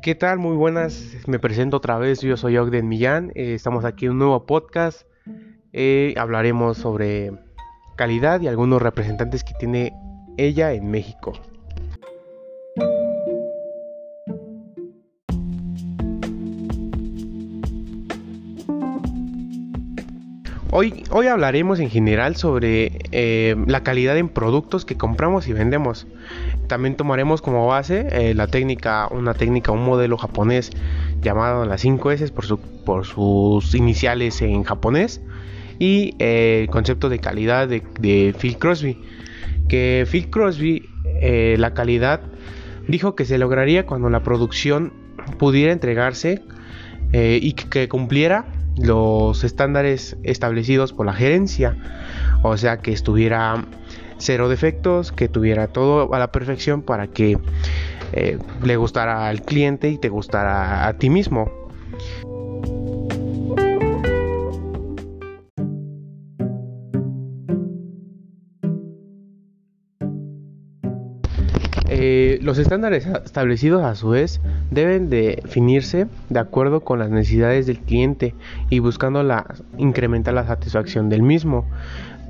¿Qué tal? Muy buenas. Me presento otra vez. Yo soy Ogden Millán. Eh, estamos aquí en un nuevo podcast. Eh, hablaremos sobre calidad y algunos representantes que tiene ella en México. Hoy, hoy hablaremos en general sobre eh, la calidad en productos que compramos y vendemos. También tomaremos como base eh, la técnica, una técnica, un modelo japonés llamado las 5S por, su, por sus iniciales en japonés y eh, el concepto de calidad de, Phil Crosby. Que Phil Crosby, la calidad, dijo que se lograría cuando la producción pudiera entregarse y que cumpliera los estándares establecidos por la gerencia. O sea, que estuviera cero defectos, que tuviera todo a la perfección para que eh, le gustara al cliente y te gustara a ti mismo. Eh, los estándares establecidos a su vez deben definirse de acuerdo con las necesidades del cliente y buscando incrementar la satisfacción del mismo.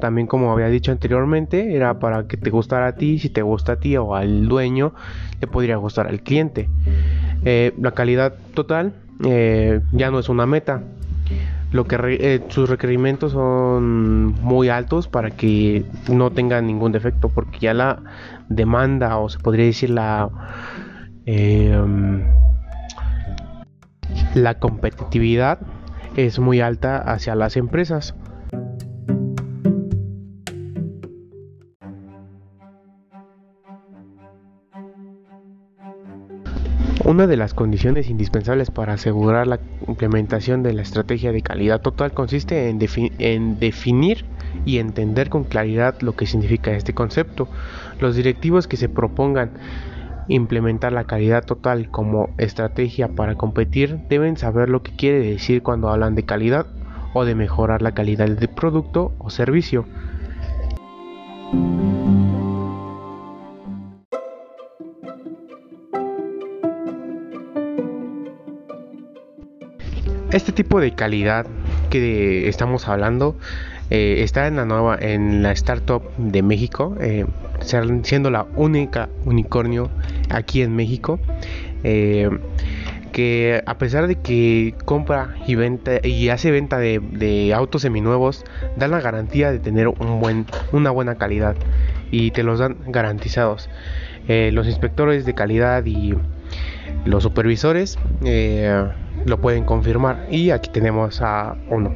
También como había dicho anteriormente, era para que te gustara a ti, si te gusta a ti o al dueño, le podría gustar al cliente. Eh, la calidad total eh, ya no es una meta, lo que eh, sus requerimientos son muy altos para que no tenga ningún defecto porque ya la demanda o se podría decir la em, la competitividad es muy alta hacia las empresas Una de las condiciones indispensables para asegurar la implementación de la estrategia de calidad total consiste en, definir y entender con claridad lo que significa este concepto. Los directivos que se propongan implementar la calidad total como estrategia para competir deben saber lo que quiere decir cuando hablan de calidad o de mejorar la calidad del producto o servicio. Este tipo de calidad que estamos hablando eh, está en la nueva, en la startup de México, eh, siendo la única unicornio aquí en México. Eh, que a pesar de que compra y venta y hace venta de, de, autos seminuevos, dan la garantía de tener un buen, una buena calidad y te los dan garantizados. los inspectores de calidad y los supervisores lo pueden confirmar y aquí tenemos a uno.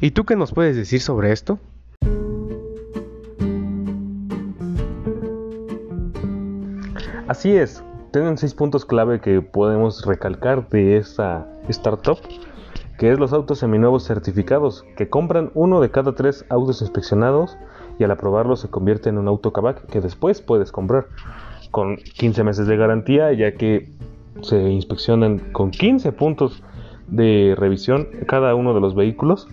¿Y tú qué nos puedes decir sobre esto? Así es, tienen seis puntos clave que podemos recalcar de esta startup, que es los autos seminuevos certificados, que compran uno de cada tres autos inspeccionados y al aprobarlo se convierte en un auto que después puedes comprar con 15 meses de garantía, ya que se inspeccionan con 15 puntos de revisión cada uno de los vehículos.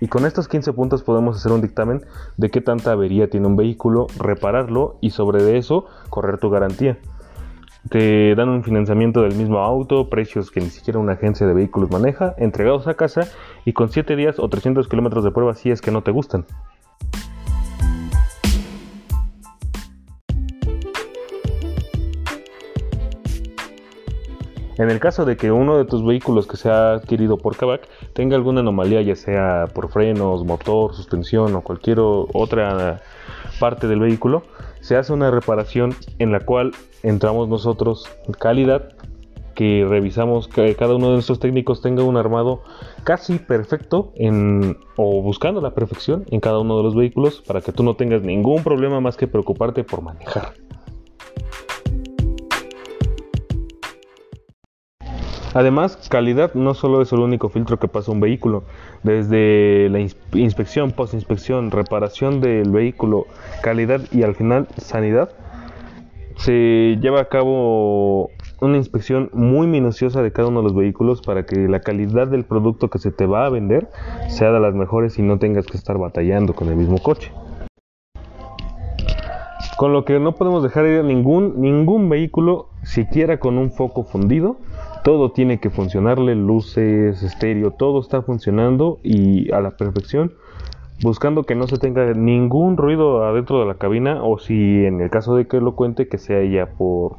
Y con estos 15 puntos podemos hacer un dictamen de qué tanta avería tiene un vehículo, repararlo y sobre eso correr tu garantía. Te dan un financiamiento del mismo auto, precios que ni siquiera una agencia de vehículos maneja, entregados a casa y con 7 días o 300 kilómetros de prueba si es que no te gustan. En el caso de que uno de tus vehículos que se ha adquirido por Kavak tenga alguna anomalía, ya sea por frenos, motor, suspensión o cualquier otra parte del vehículo, se hace una reparación en la cual entramos nosotros, calidad, que revisamos que cada uno de nuestros técnicos tenga un armado casi perfecto en, o buscando la perfección en cada uno de los vehículos para que tú no tengas ningún problema más que preocuparte por manejar. Además, calidad no solo es el único filtro que pasa un vehículo. Desde la inspección, postinspección, reparación del vehículo, calidad y al final sanidad, se lleva a cabo una inspección muy minuciosa de cada uno de los vehículos para que la calidad del producto que se te va a vender sea de las mejores y no tengas que estar batallando con el mismo coche. Con lo que no podemos dejar ir ningún, ningún vehículo siquiera con un foco fundido. Todo tiene que funcionarle, luces, estéreo, todo está funcionando y a la perfección buscando que no se tenga ningún ruido adentro de la cabina o si en el caso de que lo cuente que sea ya por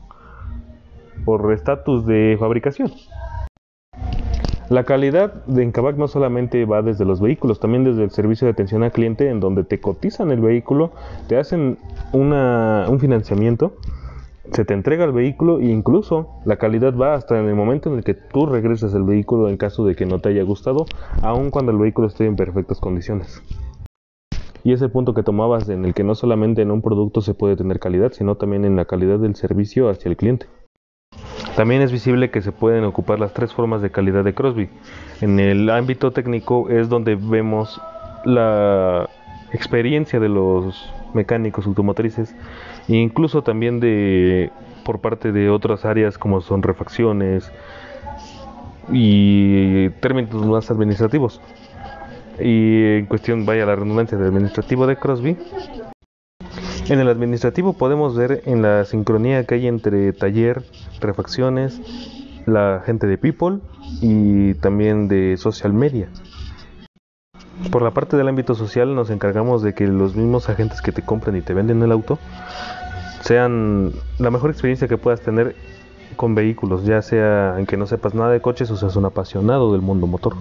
por estatus de fabricación. La calidad de Encabac no solamente va desde los vehículos, también desde el servicio de atención al cliente en donde te cotizan el vehículo, te hacen un financiamiento, se te entrega el vehículo e incluso la calidad va hasta en el momento en el que tú regresas el vehículo en caso de que no te haya gustado, aun cuando el vehículo esté en perfectas condiciones. Y ese punto que tomabas en el que no solamente en un producto se puede tener calidad, sino también en la calidad del servicio hacia el cliente. También es visible que se pueden ocupar las tres formas de calidad de Crosby. En el ámbito técnico es donde vemos la experiencia de los mecánicos automotrices incluso también de por parte de otras áreas como son refacciones y términos más administrativos. Y en cuestión, vaya la redundancia de administrativo de Crosby, en el administrativo podemos ver en la sincronía que hay entre taller, refacciones, la gente de People y también de social media. Por la parte del ámbito social nos encargamos de que los mismos agentes que te compran y te venden el auto sean la mejor experiencia que puedas tener con vehículos, ya sea en que no sepas nada de coches o seas un apasionado del mundo motor.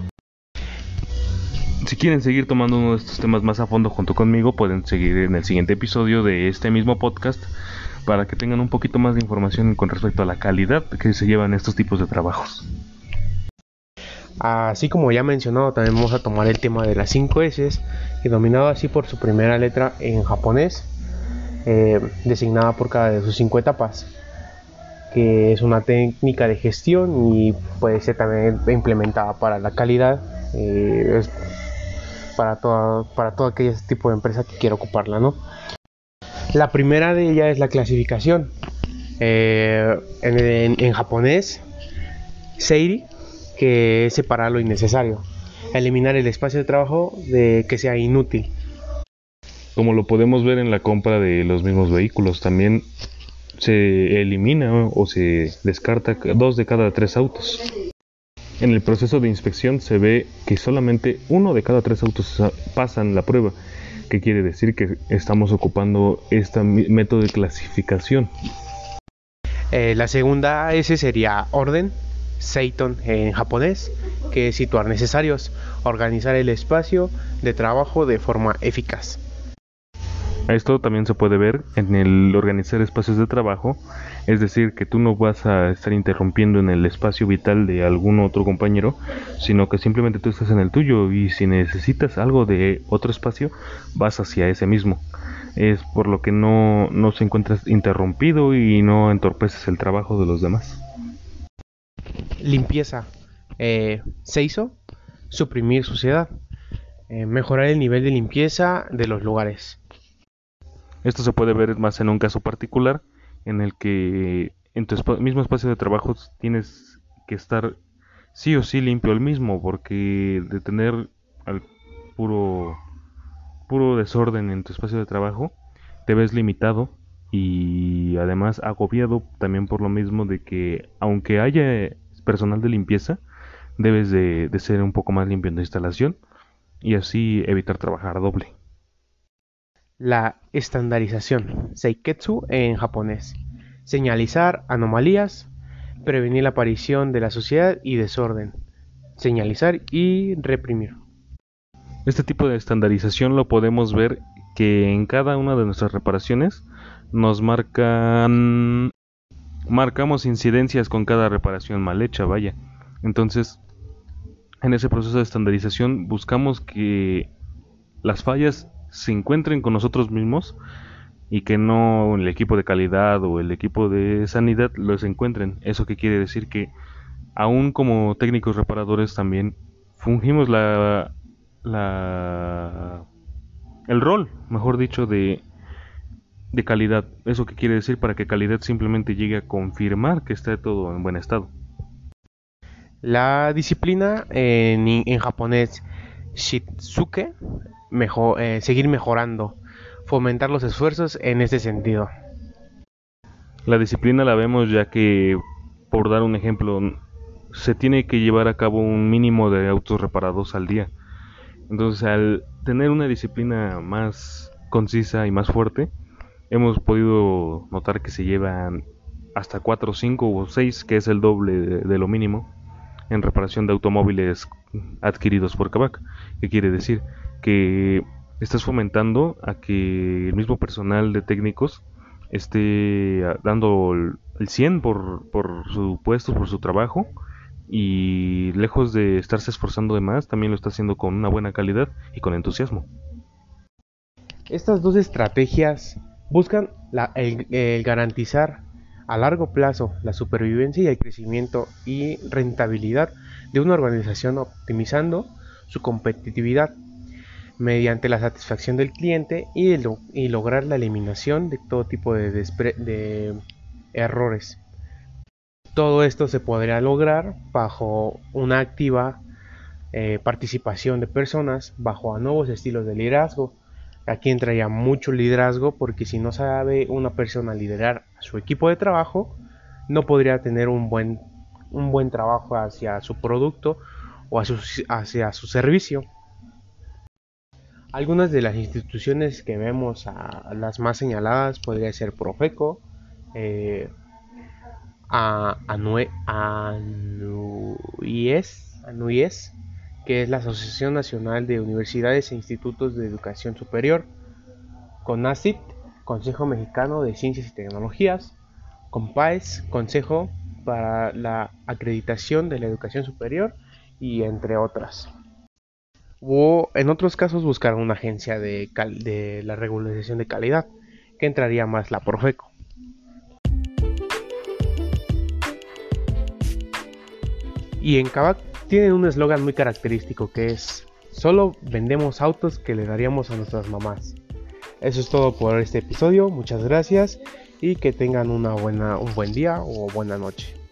Si quieren seguir tomando uno de estos temas más a fondo junto conmigo, pueden seguir en el siguiente episodio de este mismo podcast para que tengan un poquito más de información con respecto a la calidad que se llevan estos tipos de trabajos. Así como ya mencionado, también vamos a tomar el tema de las 5 S, denominado así por su primera letra en japonés, eh, designada por cada de sus 5 etapas, que es una técnica de gestión y puede ser también implementada para la calidad. Eh, para todo, para todo aquel tipo de empresa que quiera ocuparla, ¿no? La primera de ellas es la clasificación. Eh, en, japonés, Seiri, que es separar lo innecesario. Eliminar el espacio de trabajo de que sea inútil. Como lo podemos ver en la compra de los mismos vehículos, también se elimina o se descarta dos de cada tres autos. En el proceso de inspección se ve que solamente uno de cada tres autos pasan la prueba, que quiere decir que estamos ocupando este método de clasificación. Eh, la segunda S sería orden, Seiton en japonés, que es situar necesarios, organizar el espacio de trabajo de forma eficaz. Esto también se puede ver en el organizar espacios de trabajo, es decir, que tú no vas a estar interrumpiendo en el espacio vital de algún otro compañero, sino que simplemente tú estás en el tuyo y si necesitas algo de otro espacio, vas hacia ese mismo. Es por lo que no, no se encuentras interrumpido y no entorpeces el trabajo de los demás. Limpieza. Eh, se hizo suprimir suciedad. Eh, mejorar el nivel de limpieza de los lugares esto se puede ver más en un caso particular en el que en tu mismo espacio de trabajo tienes que estar sí o sí limpio el mismo, porque de tener al puro puro desorden en tu espacio de trabajo te ves limitado y además agobiado también por lo mismo de que aunque haya personal de limpieza debes de, de ser un poco más limpio en tu instalación y así evitar trabajar doble. La estandarización, seiketsu en japonés, señalizar anomalías, prevenir la aparición de la sociedad y desorden, señalizar y reprimir. Este tipo de estandarización lo podemos ver que en cada una de nuestras reparaciones nos marcan marcamos incidencias con cada reparación mal hecha, vaya. Entonces, en ese proceso de estandarización buscamos que las fallas se encuentren con nosotros mismos y que no el equipo de calidad o el equipo de sanidad los encuentren. Eso que quiere decir que aún como técnicos reparadores también fungimos la, la el rol, mejor dicho, de de calidad. ¿Eso qué quiere decir? Para que calidad simplemente llegue a confirmar que está todo en buen estado. La disciplina en, en japonés Shitsuke, mejor, eh, seguir mejorando, fomentar los esfuerzos en ese sentido. La disciplina la vemos ya que, por dar un ejemplo, se tiene que llevar a cabo un mínimo de autos reparados al día. Entonces, al tener una disciplina más concisa y más fuerte, hemos podido notar que se llevan hasta 4, 5 o 6, que es el doble de, lo mínimo, en reparación de automóviles adquiridos por Kavak. ¿Qué quiere decir? Que estás fomentando a que el mismo personal de técnicos esté dando el 100 por, por su puesto, por su trabajo, y lejos de estarse esforzando de más, también lo está haciendo con una buena calidad y con entusiasmo. Estas dos estrategias buscan el, garantizar a largo plazo la supervivencia y el crecimiento y rentabilidad de una organización optimizando su competitividad mediante la satisfacción del cliente y, lograr la eliminación de todo tipo de, errores. Todo esto se podría lograr bajo una activa eh, participación de personas, bajo nuevos estilos de liderazgo. Aquí entraría mucho liderazgo porque si no sabe una persona liderar a su equipo de trabajo, no podría tener un buen, un buen trabajo hacia su producto o hacia su servicio. Algunas de las instituciones que vemos, a las más señaladas, podría ser Profeco, eh, a ANUIES, que es la Asociación Nacional de Universidades e Institutos de Educación Superior, CONACIT, Consejo Mexicano de Ciencias y Tecnologías, COMPAES, Consejo para la Acreditación de la Educación Superior, y entre otras. O en otros casos buscar una agencia de, de la regularización de calidad, que entraría más la Profeco. Y en Kavak tienen un eslogan muy característico que es, solo vendemos autos que le daríamos a nuestras mamás. Eso es todo por este episodio, muchas gracias y que tengan una buena, un buen día o buena noche.